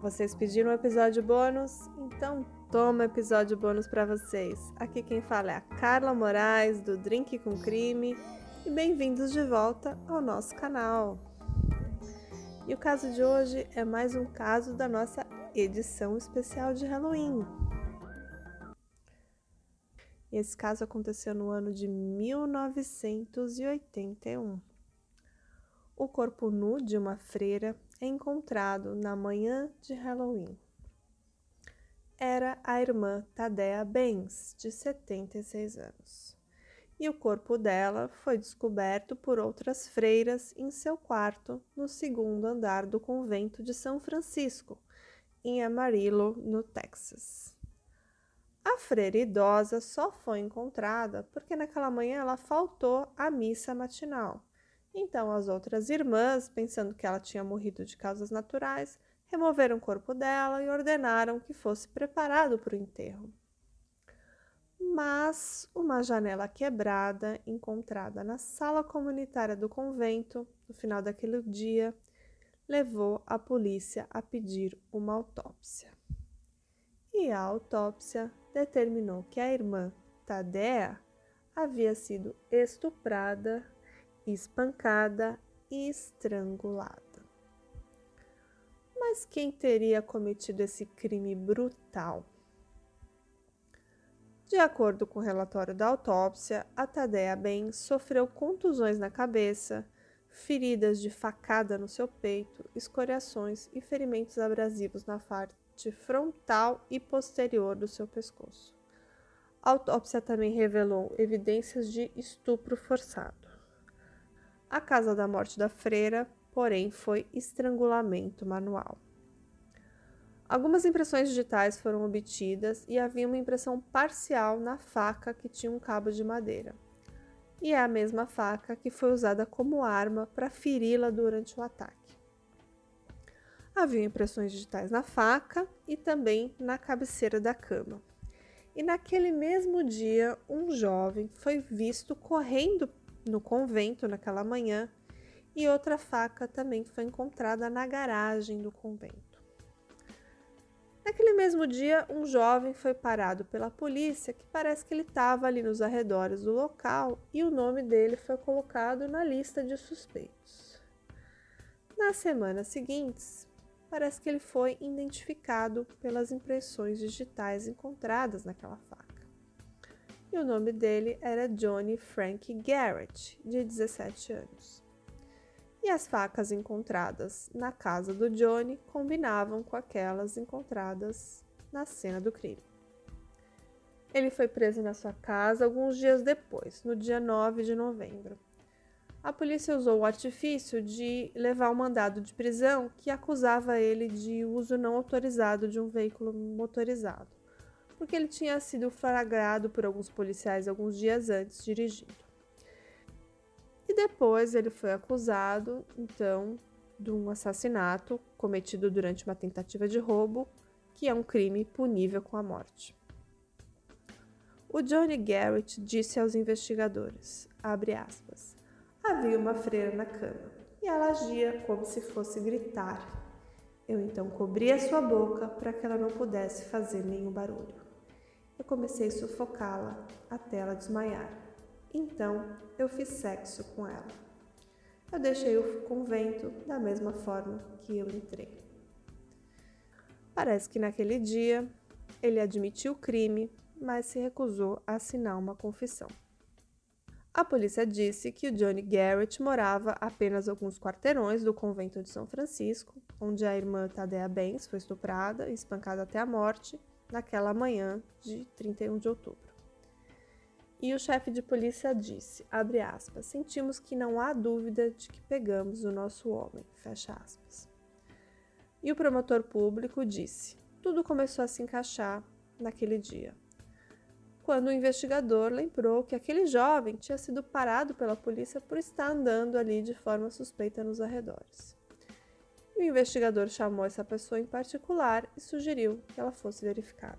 Vocês pediram um episódio bônus? Então toma episódio bônus para vocês. Aqui quem fala é a Carla Moraes do Drink com Crime e bem-vindos de volta ao nosso canal. E o caso de hoje é mais um caso da nossa edição especial de Halloween. Esse caso aconteceu no ano de 1981. O corpo nu de uma freira encontrado na manhã de Halloween. Era a irmã Tadea Benz, de 76 anos. E o corpo dela foi descoberto por outras freiras em seu quarto no segundo andar do convento de São Francisco, em Amarillo, no Texas. A freira idosa só foi encontrada porque naquela manhã ela faltou à missa matinal então as outras irmãs, pensando que ela tinha morrido de causas naturais, removeram o corpo dela e ordenaram que fosse preparado para o enterro. Mas uma janela quebrada, encontrada na sala comunitária do convento, no final daquele dia, levou a polícia a pedir uma autópsia. E a autópsia determinou que a irmã Tadea havia sido estuprada espancada e estrangulada. Mas quem teria cometido esse crime brutal? De acordo com o relatório da autópsia, a Tadea Ben sofreu contusões na cabeça, feridas de facada no seu peito, escoriações e ferimentos abrasivos na parte frontal e posterior do seu pescoço. A autópsia também revelou evidências de estupro forçado. A causa da morte da freira, porém, foi estrangulamento manual. Algumas impressões digitais foram obtidas e havia uma impressão parcial na faca que tinha um cabo de madeira. E é a mesma faca que foi usada como arma para feri-la durante o ataque. Havia impressões digitais na faca e também na cabeceira da cama. E naquele mesmo dia, um jovem foi visto correndo no convento naquela manhã e outra faca também foi encontrada na garagem do convento. Naquele mesmo dia, um jovem foi parado pela polícia que parece que ele estava ali nos arredores do local e o nome dele foi colocado na lista de suspeitos. Nas semanas seguintes, parece que ele foi identificado pelas impressões digitais encontradas naquela faca o nome dele era Johnny Frank Garrett, de 17 anos. E as facas encontradas na casa do Johnny combinavam com aquelas encontradas na cena do crime. Ele foi preso na sua casa alguns dias depois, no dia 9 de novembro. A polícia usou o artifício de levar um mandado de prisão que acusava ele de uso não autorizado de um veículo motorizado porque ele tinha sido flagrado por alguns policiais alguns dias antes dirigindo. E depois ele foi acusado, então, de um assassinato cometido durante uma tentativa de roubo, que é um crime punível com a morte. O Johnny Garrett disse aos investigadores, aspas, havia uma freira na cama e ela agia como se fosse gritar. Eu então cobri a sua boca para que ela não pudesse fazer nenhum barulho. Eu comecei a sufocá-la até ela desmaiar. Então eu fiz sexo com ela. Eu deixei o convento da mesma forma que eu entrei. Parece que naquele dia ele admitiu o crime, mas se recusou a assinar uma confissão. A polícia disse que o Johnny Garrett morava apenas alguns quarteirões do convento de São Francisco, onde a irmã Tadea Benz foi estuprada e espancada até a morte, naquela manhã de 31 de outubro. E o chefe de polícia disse, aspas, sentimos que não há dúvida de que pegamos o nosso homem. E o promotor público disse, tudo começou a se encaixar naquele dia. Quando o investigador lembrou que aquele jovem tinha sido parado pela polícia por estar andando ali de forma suspeita nos arredores. O investigador chamou essa pessoa em particular e sugeriu que ela fosse verificada.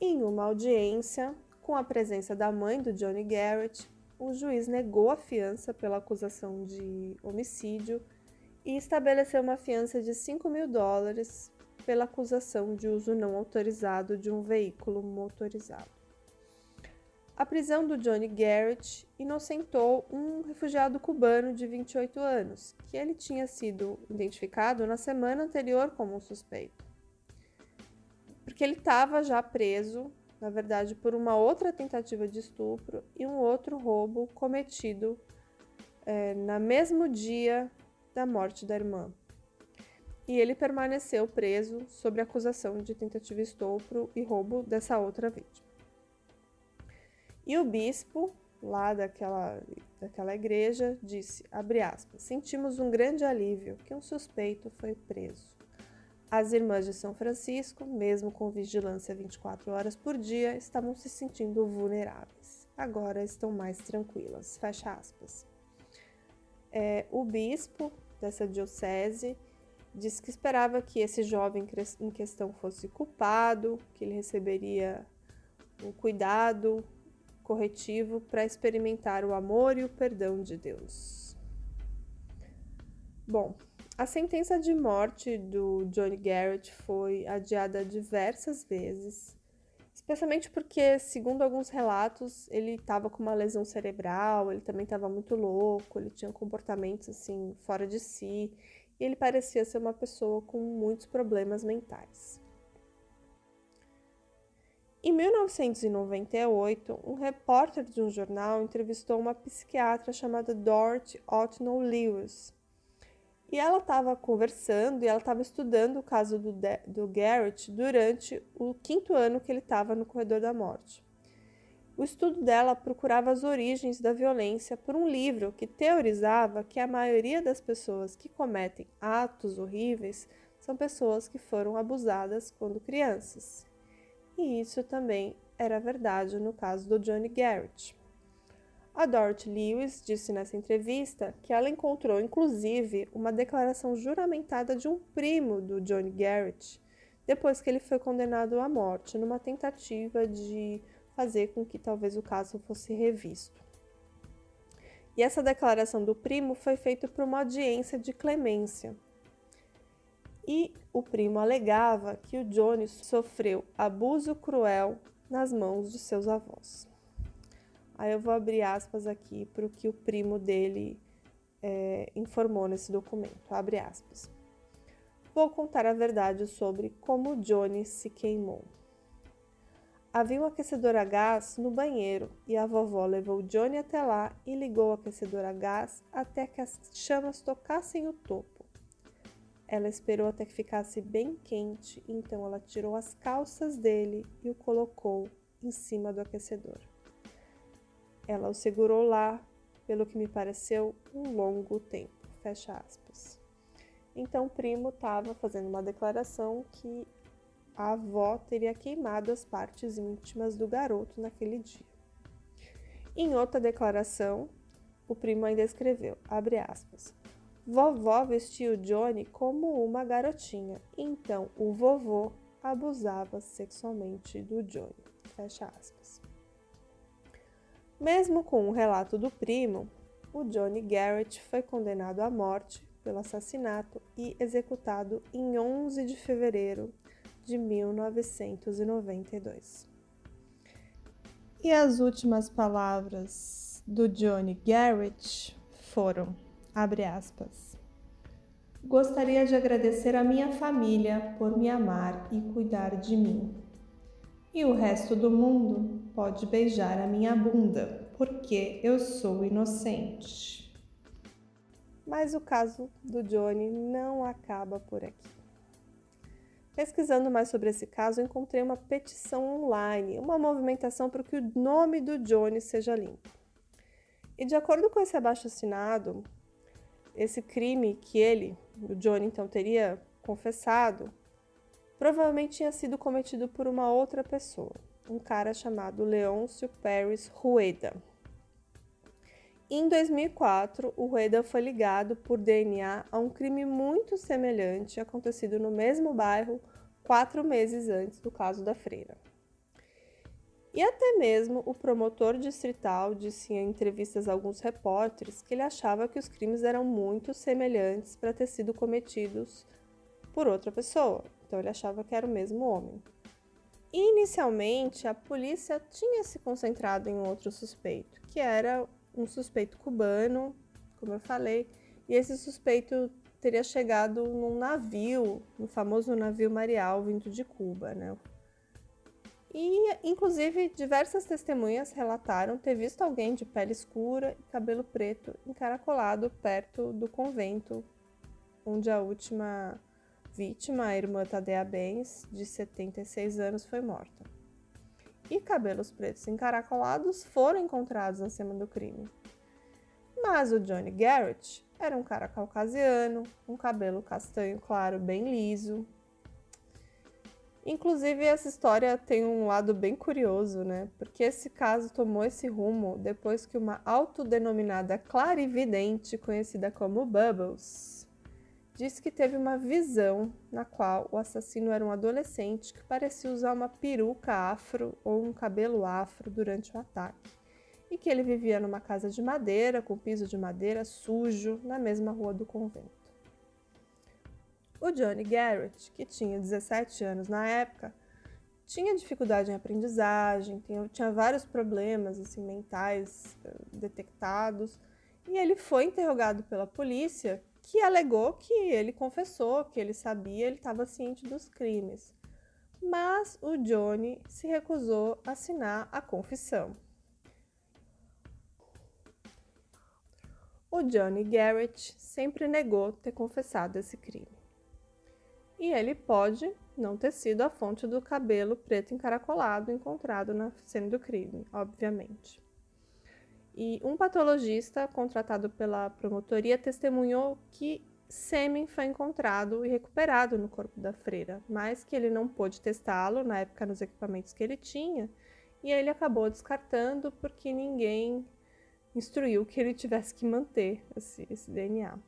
Em uma audiência, com a presença da mãe do Johnny Garrett, o juiz negou a fiança pela acusação de homicídio e estabeleceu uma fiança de 5 mil dólares pela acusação de uso não autorizado de um veículo motorizado. A prisão do Johnny Garrett inocentou um refugiado cubano de 28 anos, que ele tinha sido identificado na semana anterior como um suspeito. Porque ele estava já preso, na verdade, por uma outra tentativa de estupro e um outro roubo cometido é, no mesmo dia da morte da irmã. E ele permaneceu preso sob acusação de tentativa de estupro e roubo dessa outra vítima. E o bispo, lá daquela, daquela igreja, disse, aspas, sentimos um grande alívio que um suspeito foi preso. As irmãs de São Francisco, mesmo com vigilância 24 horas por dia, estavam se sentindo vulneráveis. Agora estão mais tranquilas. Fecha aspas. É, o bispo dessa diocese, disse que esperava que esse jovem em questão fosse culpado, que ele receberia um cuidado corretivo para experimentar o amor e o perdão de Deus. Bom, a sentença de morte do Johnny Garrett foi adiada diversas vezes Especialmente porque, segundo alguns relatos, ele estava com uma lesão cerebral, ele também estava muito louco, ele tinha comportamentos assim fora de si, e ele parecia ser uma pessoa com muitos problemas mentais. Em 1998, um repórter de um jornal entrevistou uma psiquiatra chamada Dorothy Otno Lewis, e ela estava conversando e ela estava estudando o caso do, do Garrett durante o quinto ano que ele estava no corredor da morte. O estudo dela procurava as origens da violência por um livro que teorizava que a maioria das pessoas que cometem atos horríveis são pessoas que foram abusadas quando crianças. E isso também era verdade no caso do Johnny Garrett. A Dorothy Lewis disse nessa entrevista que ela encontrou inclusive uma declaração juramentada de um primo do Johnny Garrett depois que ele foi condenado à morte, numa tentativa de fazer com que talvez o caso fosse revisto. E essa declaração do primo foi feita por uma audiência de clemência. E o primo alegava que o Johnny sofreu abuso cruel nas mãos de seus avós. Aí eu vou abrir aspas aqui para o que o primo dele é, informou nesse documento. Abre aspas. Vou contar a verdade sobre como Johnny se queimou. Havia um aquecedor a gás no banheiro e a vovó levou Johnny até lá e ligou o aquecedor a gás até que as chamas tocassem o topo. Ela esperou até que ficasse bem quente, então ela tirou as calças dele e o colocou em cima do aquecedor. Ela o segurou lá, pelo que me pareceu, um longo tempo. Fecha aspas. Então o primo estava fazendo uma declaração que a avó teria queimado as partes íntimas do garoto naquele dia. Em outra declaração, o primo ainda escreveu, abre aspas, Vovó vestiu Johnny como uma garotinha, então o vovô abusava sexualmente do Johnny. Fecha aspas. Mesmo com o relato do primo, o Johnny Garrett foi condenado à morte pelo assassinato e executado em 11 de fevereiro de 1992. E as últimas palavras do Johnny Garrett foram, abre aspas, Gostaria de agradecer a minha família por me amar e cuidar de mim e o resto do mundo pode beijar a minha bunda, porque eu sou inocente. Mas o caso do Johnny não acaba por aqui. Pesquisando mais sobre esse caso, encontrei uma petição online, uma movimentação para que o nome do Johnny seja limpo. E de acordo com esse abaixo-assinado, esse crime que ele, o Johnny, então teria confessado, provavelmente tinha sido cometido por uma outra pessoa, um cara chamado Leôncio Paris Rueda. Em 2004, o Rueda foi ligado por DNA a um crime muito semelhante acontecido no mesmo bairro quatro meses antes do caso da freira. E até mesmo o promotor distrital disse em entrevistas a alguns repórteres que ele achava que os crimes eram muito semelhantes para ter sido cometidos por outra pessoa. Então ele achava que era o mesmo homem. Inicialmente, a polícia tinha se concentrado em outro suspeito, que era um suspeito cubano, como eu falei, e esse suspeito teria chegado num navio, no famoso navio Marial vindo de Cuba, né? E, inclusive, diversas testemunhas relataram ter visto alguém de pele escura e cabelo preto encaracolado perto do convento, onde a última vítima, a irmã Tadea Benz, de 76 anos, foi morta. E cabelos pretos encaracolados foram encontrados na cena do crime. Mas o Johnny Garrett era um cara caucasiano, um cabelo castanho claro, bem liso, Inclusive, essa história tem um lado bem curioso, né? Porque esse caso tomou esse rumo depois que uma autodenominada clarividente, conhecida como Bubbles, disse que teve uma visão na qual o assassino era um adolescente que parecia usar uma peruca afro ou um cabelo afro durante o ataque, e que ele vivia numa casa de madeira, com piso de madeira sujo, na mesma rua do convento. O Johnny Garrett, que tinha 17 anos na época, tinha dificuldade em aprendizagem, tinha, vários problemas assim, mentais uh, detectados, e ele foi interrogado pela polícia, que alegou que ele confessou, que ele sabia, ele estava ciente dos crimes. Mas o Johnny se recusou a assinar a confissão. O Johnny Garrett sempre negou ter confessado esse crime e ele pode não ter sido a fonte do cabelo preto encaracolado encontrado na cena do crime, obviamente. E um patologista contratado pela promotoria testemunhou que sêmen foi encontrado e recuperado no corpo da freira, mas que ele não pôde testá-lo na época nos equipamentos que ele tinha, e ele acabou descartando porque ninguém instruiu que ele tivesse que manter esse, esse DNA.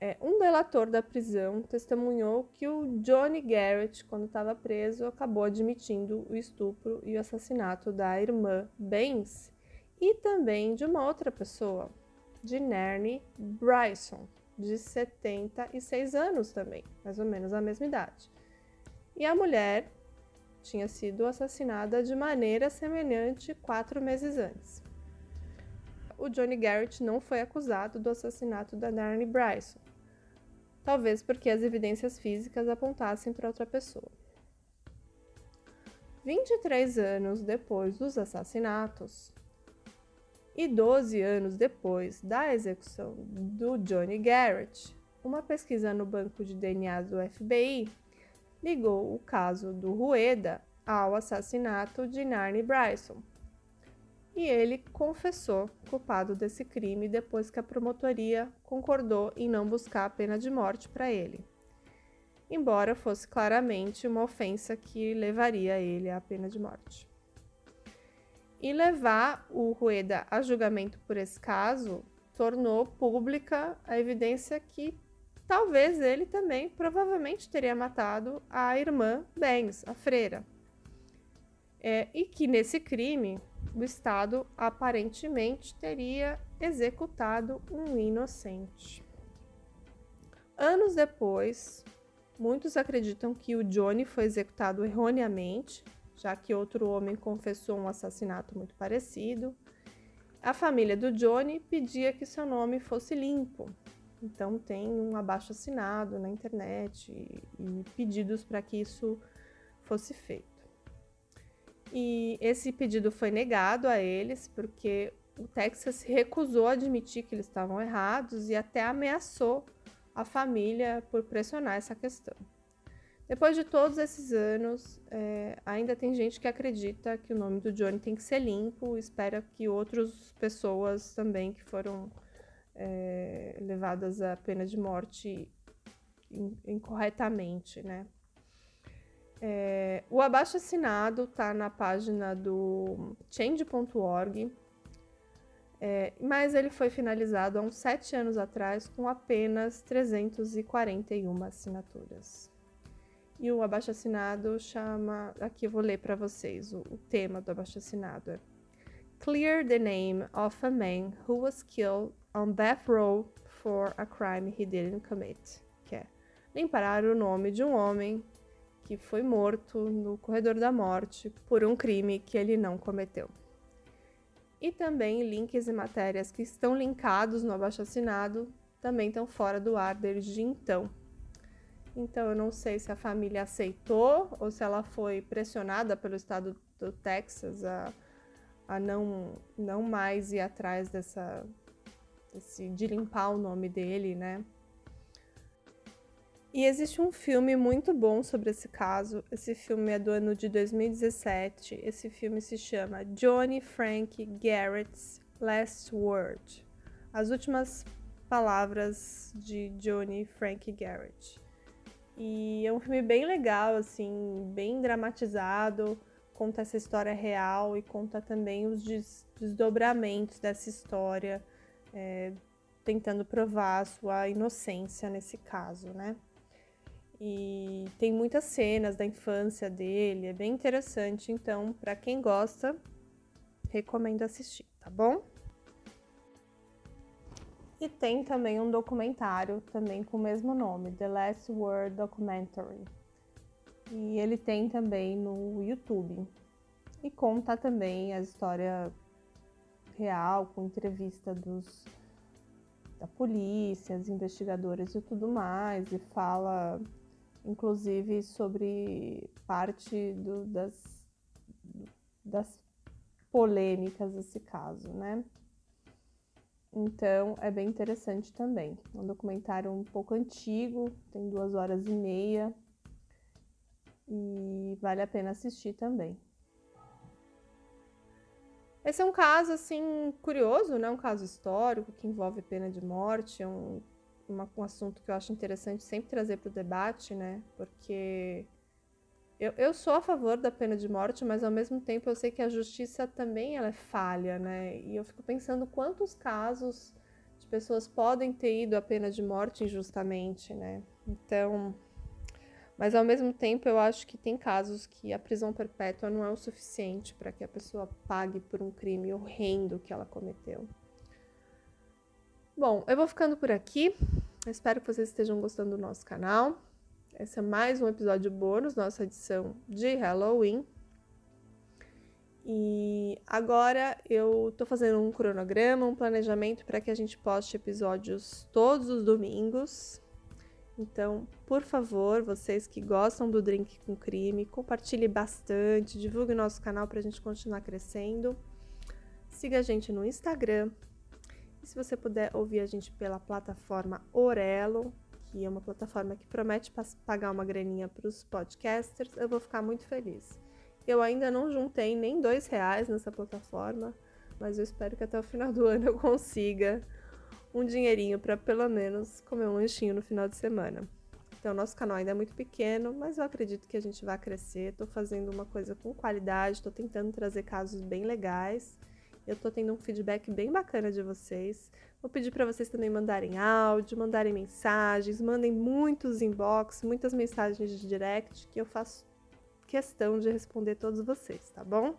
É, um delator da prisão testemunhou que o Johnny Garrett, quando estava preso, acabou admitindo o estupro e o assassinato da irmã Benz e também de uma outra pessoa, de Nerne Bryson, de 76 anos também, mais ou menos a mesma idade. E a mulher tinha sido assassinada de maneira semelhante quatro meses antes. O Johnny Garrett não foi acusado do assassinato da Nerne Bryson, talvez porque as evidências físicas apontassem para outra pessoa. 23 anos depois dos assassinatos e 12 anos depois da execução do Johnny Garrett, uma pesquisa no banco de DNA do FBI ligou o caso do Rueda ao assassinato de Narnie Bryson e ele confessou culpado desse crime depois que a promotoria concordou em não buscar a pena de morte para ele, embora fosse claramente uma ofensa que levaria ele à pena de morte. E levar o Rueda a julgamento por esse caso tornou pública a evidência que talvez ele também provavelmente teria matado a irmã Banks, a freira. É, e que nesse crime o Estado aparentemente teria executado um inocente. Anos depois, muitos acreditam que o Johnny foi executado erroneamente, já que outro homem confessou um assassinato muito parecido. A família do Johnny pedia que seu nome fosse limpo, então tem um abaixo assinado na internet e, e pedidos para que isso fosse feito. E esse pedido foi negado a eles porque o Texas recusou admitir que eles estavam errados e até ameaçou a família por pressionar essa questão. Depois de todos esses anos, é, ainda tem gente que acredita que o nome do Johnny tem que ser limpo, espera que outras pessoas também que foram é, levadas à pena de morte incorretamente, né? É, o abaixo assinado está na página do change.org, é, mas ele foi finalizado há uns sete anos atrás com apenas 341 assinaturas. E o abaixo-assinado chama. Aqui eu vou ler para vocês o, o tema do abaixo-assinado. É Clear the name of a man who was killed on Bath Row for a crime he didn't commit. Que é limpar o nome de um homem que foi morto no corredor da morte por um crime que ele não cometeu. E também links e matérias que estão linkados no abaixo-assinado também estão fora do ar desde então. Então eu não sei se a família aceitou ou se ela foi pressionada pelo estado do Texas a, a não, não mais ir atrás dessa, de limpar o nome dele, né? E existe um filme muito bom sobre esse caso. Esse filme é do ano de 2017. Esse filme se chama Johnny Frank Garrett's Last Word. As últimas palavras de Johnny Frank Garrett. E é um filme bem legal, assim, bem dramatizado, conta essa história real e conta também os des desdobramentos dessa história, é, tentando provar a sua inocência nesse caso, né? E tem muitas cenas da infância dele, é bem interessante. Então, para quem gosta, recomendo assistir, tá bom? E tem também um documentário também com o mesmo nome, The Last Word Documentary. E ele tem também no YouTube. E conta também a história real, com entrevista dos da polícia, os investigadores e tudo mais, e fala inclusive sobre parte do, das, das polêmicas desse caso, né? Então é bem interessante também. É um documentário um pouco antigo, tem duas horas e meia e vale a pena assistir também. Esse é um caso assim curioso, né? Um caso histórico que envolve pena de morte, é um uma, um assunto que eu acho interessante sempre trazer para o debate, né? Porque eu, eu sou a favor da pena de morte, mas ao mesmo tempo eu sei que a justiça também ela é falha, né? E eu fico pensando quantos casos de pessoas podem ter ido à pena de morte injustamente, né? Então, mas ao mesmo tempo eu acho que tem casos que a prisão perpétua não é o suficiente para que a pessoa pague por um crime horrendo que ela cometeu. Bom, eu vou ficando por aqui. espero que vocês estejam gostando do nosso canal. Esse é mais um episódio bônus, nossa edição de Halloween. E agora eu tô fazendo um cronograma, um planejamento para que a gente poste episódios todos os domingos. Então, por favor, vocês que gostam do Drink com Crime, compartilhe bastante, divulgue nosso canal para a gente continuar crescendo. Siga a gente no Instagram, e se você puder ouvir a gente pela plataforma Orelo, que é uma plataforma que promete pagar uma graninha para os podcasters, eu vou ficar muito feliz. Eu ainda não juntei nem dois reais nessa plataforma, mas eu espero que até o final do ano eu consiga um dinheirinho para pelo menos comer um lanchinho no final de semana. Então, nosso canal ainda é muito pequeno, mas eu acredito que a gente vai crescer. Estou fazendo uma coisa com qualidade, estou tentando trazer casos bem legais. Eu tô tendo um feedback bem bacana de vocês. Vou pedir para vocês também mandarem áudio, mandarem mensagens, mandem muitos inbox, muitas mensagens de direct, que eu faço questão de responder todos vocês, tá bom?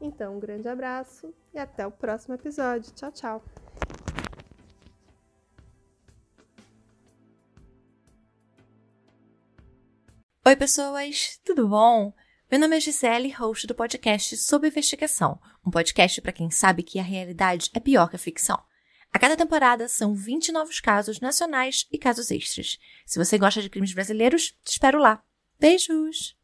Então, um grande abraço e até o próximo episódio. Tchau, tchau! Oi, pessoas, tudo bom? Meu nome é Gisele, host do podcast Sob Investigação, um podcast para quem sabe que a realidade é pior que a ficção. A cada temporada são 20 novos casos nacionais e casos extras. Se você gosta de crimes brasileiros, te espero lá. Beijos!